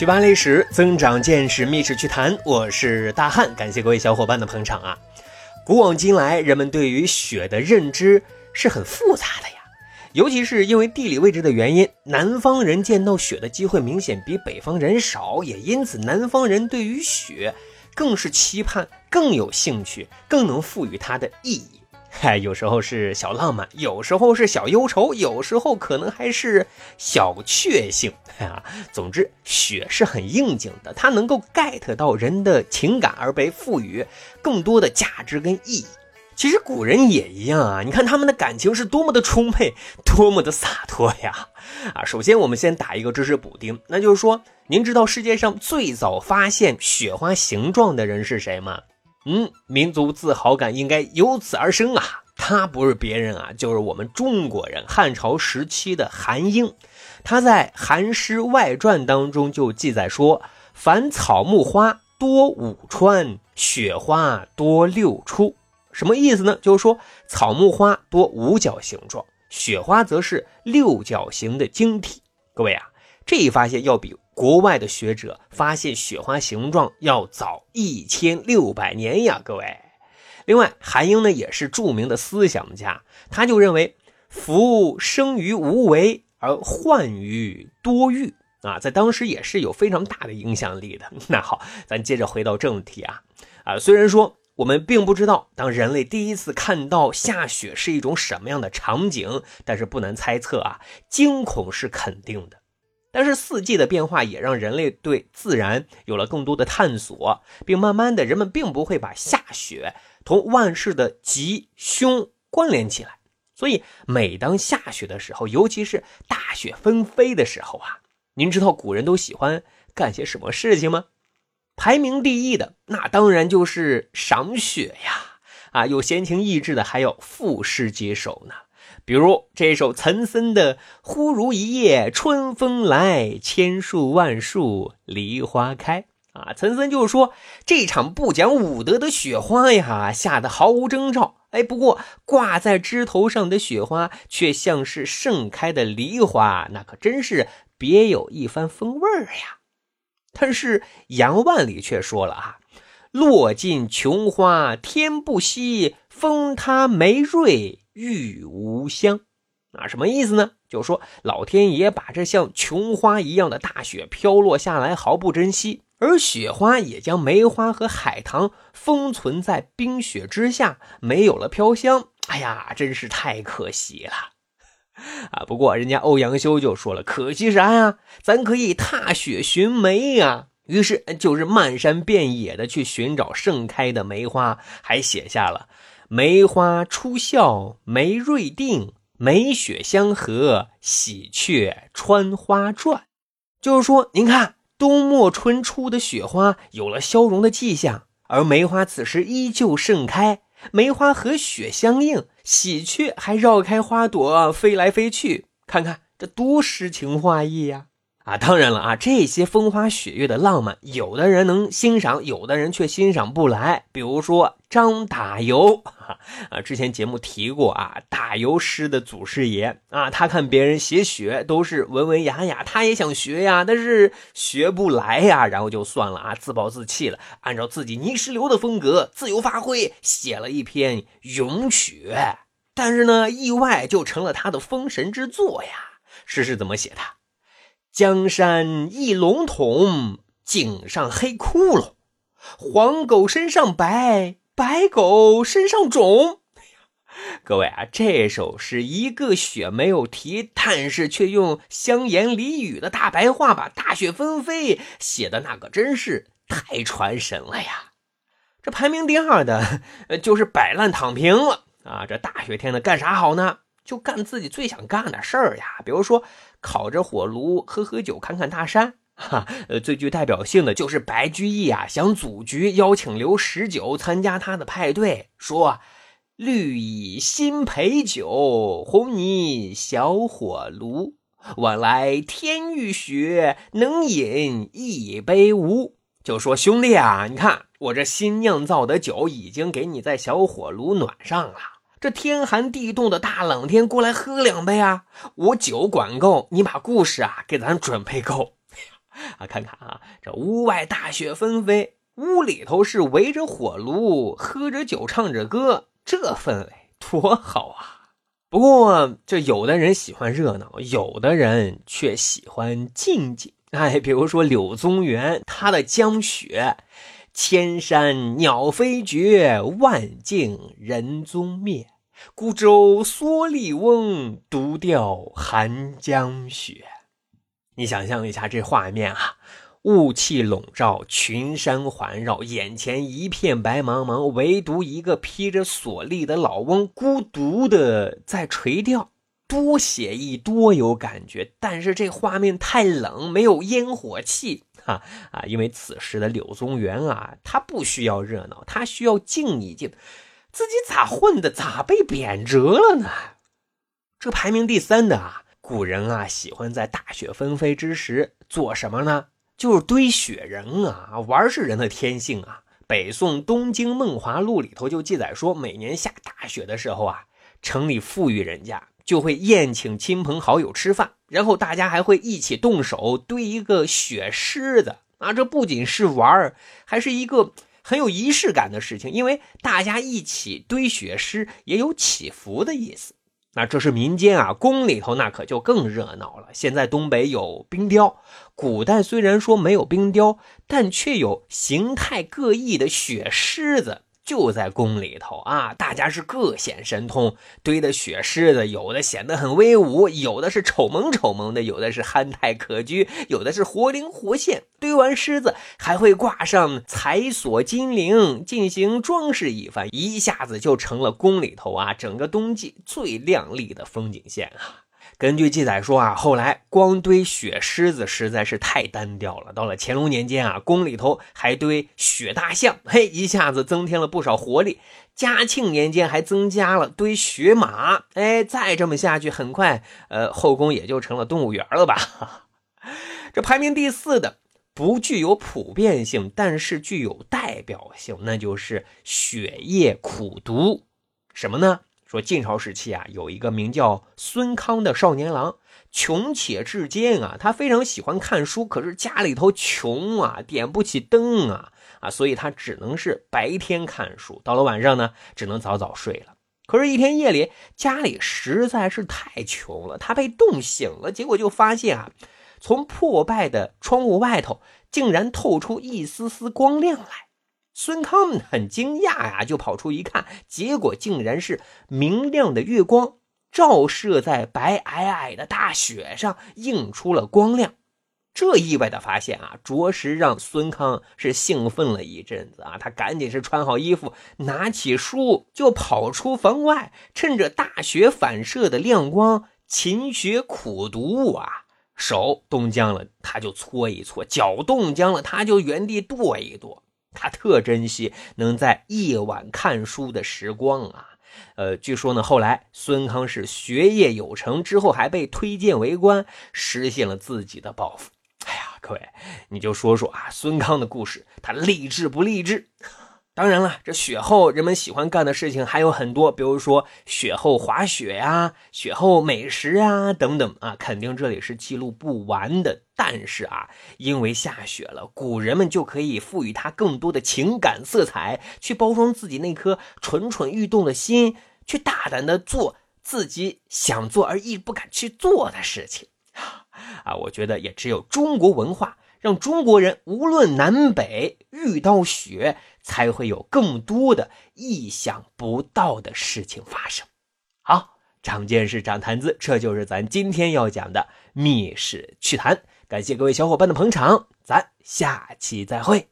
学霸历史，增长见识，密室趣谈。我是大汉，感谢各位小伙伴的捧场啊！古往今来，人们对于雪的认知是很复杂的呀。尤其是因为地理位置的原因，南方人见到雪的机会明显比北方人少，也因此南方人对于雪更是期盼、更有兴趣、更能赋予它的意义。嗨，有时候是小浪漫，有时候是小忧愁，有时候可能还是小确幸啊。总之，雪是很应景的，它能够 get 到人的情感，而被赋予更多的价值跟意义。其实古人也一样啊，你看他们的感情是多么的充沛，多么的洒脱呀！啊，首先我们先打一个知识补丁，那就是说，您知道世界上最早发现雪花形状的人是谁吗？嗯，民族自豪感应该由此而生啊！他不是别人啊，就是我们中国人，汉朝时期的韩英。他在《韩诗外传》当中就记载说：“凡草木花多五穿，雪花多六出。”什么意思呢？就是说草木花多五角形状，雪花则是六角形的晶体。各位啊，这一发现要比。国外的学者发现雪花形状要早一千六百年呀，各位。另外，韩英呢也是著名的思想家，他就认为福生于无为而患于多欲啊，在当时也是有非常大的影响力的。那好，咱接着回到正题啊啊，虽然说我们并不知道当人类第一次看到下雪是一种什么样的场景，但是不难猜测啊，惊恐是肯定的。但是四季的变化也让人类对自然有了更多的探索，并慢慢的，人们并不会把下雪同万事的吉凶关联起来。所以，每当下雪的时候，尤其是大雪纷飞的时候啊，您知道古人都喜欢干些什么事情吗？排名第一的那当然就是赏雪呀！啊，有闲情逸致的还有赋诗几首呢。比如这首岑参的“忽如一夜春风来，千树万树梨花开”啊，岑参就是说这场不讲武德的雪花呀，下的毫无征兆。哎，不过挂在枝头上的雪花却像是盛开的梨花，那可真是别有一番风味儿呀。但是杨万里却说了啊：“落尽琼花天不惜，风它梅瑞。”玉无香，啊，什么意思呢？就说老天爷把这像琼花一样的大雪飘落下来毫不珍惜，而雪花也将梅花和海棠封存在冰雪之下，没有了飘香。哎呀，真是太可惜了啊！不过人家欧阳修就说了，可惜啥呀？咱可以踏雪寻梅呀。于是就是漫山遍野的去寻找盛开的梅花，还写下了。梅花初笑梅瑞定，梅雪相和喜鹊穿花转。就是说，您看冬末春初的雪花有了消融的迹象，而梅花此时依旧盛开，梅花和雪相映，喜鹊还绕开花朵飞来飞去。看看这多诗情画意呀！啊当然了啊，这些风花雪月的浪漫，有的人能欣赏，有的人却欣赏不来。比如说张打油，啊，之前节目提过啊，打油诗的祖师爷啊，他看别人写雪都是文文雅雅，他也想学呀，但是学不来呀，然后就算了啊，自暴自弃了，按照自己泥石流的风格自由发挥，写了一篇《咏雪》，但是呢，意外就成了他的封神之作呀。诗是怎么写的？江山一笼统，井上黑窟窿，黄狗身上白，白狗身上肿。各位啊，这首诗一个雪没有提，但是却用香言俚语的大白话把大雪纷飞写的那可真是太传神了呀！这排名第二的，就是摆烂躺平了啊！这大雪天的干啥好呢？就干自己最想干的事儿呀，比如说烤着火炉喝喝酒看看大山，哈，呃，最具代表性的就是白居易啊，想组局邀请刘十九参加他的派对，说绿蚁新醅酒，红泥小火炉，晚来天欲雪，能饮一杯无？就说兄弟啊，你看我这新酿造的酒已经给你在小火炉暖上了。这天寒地冻的大冷天，过来喝两杯啊！我酒管够，你把故事啊给咱准备够。啊，看看啊，这屋外大雪纷飞，屋里头是围着火炉，喝着酒，唱着歌，这氛围多好啊！不过，这有的人喜欢热闹，有的人却喜欢静静。哎，比如说柳宗元，他的江雪，千山鸟飞绝，万径人踪灭。孤舟蓑笠翁，独钓寒江雪。你想象一下这画面啊，雾气笼罩，群山环绕，眼前一片白茫茫，唯独一个披着蓑笠的老翁，孤独的在垂钓，多写意，多有感觉。但是这画面太冷，没有烟火气，哈啊！因为此时的柳宗元啊，他不需要热闹，他需要静一静。自己咋混的？咋被贬谪了呢？这排名第三的啊，古人啊喜欢在大雪纷飞之时做什么呢？就是堆雪人啊，玩是人的天性啊。北宋《东京梦华录》里头就记载说，每年下大雪的时候啊，城里富裕人家就会宴请亲朋好友吃饭，然后大家还会一起动手堆一个雪狮子啊。这不仅是玩还是一个。很有仪式感的事情，因为大家一起堆雪狮，也有祈福的意思。那这是民间啊，宫里头那可就更热闹了。现在东北有冰雕，古代虽然说没有冰雕，但却有形态各异的雪狮子。就在宫里头啊，大家是各显神通，堆的雪狮子，有的显得很威武，有的是丑萌丑萌的，有的是憨态可掬，有的是活灵活现。堆完狮子，还会挂上彩锁金铃，进行装饰一番，一下子就成了宫里头啊整个冬季最亮丽的风景线啊。根据记载说啊，后来光堆雪狮子实在是太单调了。到了乾隆年间啊，宫里头还堆雪大象，嘿，一下子增添了不少活力。嘉庆年间还增加了堆雪马，哎，再这么下去，很快，呃，后宫也就成了动物园了吧？这排名第四的不具有普遍性，但是具有代表性，那就是雪夜苦读，什么呢？说晋朝时期啊，有一个名叫孙康的少年郎，穷且至坚啊，他非常喜欢看书，可是家里头穷啊，点不起灯啊，啊，所以他只能是白天看书，到了晚上呢，只能早早睡了。可是，一天夜里，家里实在是太穷了，他被冻醒了，结果就发现啊，从破败的窗户外头，竟然透出一丝丝光亮来。孙康很惊讶呀，就跑出一看，结果竟然是明亮的月光照射在白皑皑的大雪上，映出了光亮。这意外的发现啊，着实让孙康是兴奋了一阵子啊。他赶紧是穿好衣服，拿起书就跑出房外，趁着大雪反射的亮光勤学苦读啊。手冻僵了，他就搓一搓；脚冻僵了，他就原地跺一跺。他特珍惜能在夜晚看书的时光啊，呃，据说呢，后来孙康是学业有成，之后还被推荐为官，实现了自己的抱负。哎呀，各位，你就说说啊，孙康的故事，他励志不励志？当然了，这雪后人们喜欢干的事情还有很多，比如说雪后滑雪呀、雪后美食啊等等啊，肯定这里是记录不完的。但是啊，因为下雪了，古人们就可以赋予它更多的情感色彩，去包装自己那颗蠢蠢欲动的心，去大胆的做自己想做而一不敢去做的事情。啊，我觉得也只有中国文化。让中国人无论南北遇到雪，才会有更多的意想不到的事情发生。好，长见识，长谈资，这就是咱今天要讲的密室趣谈。感谢各位小伙伴的捧场，咱下期再会。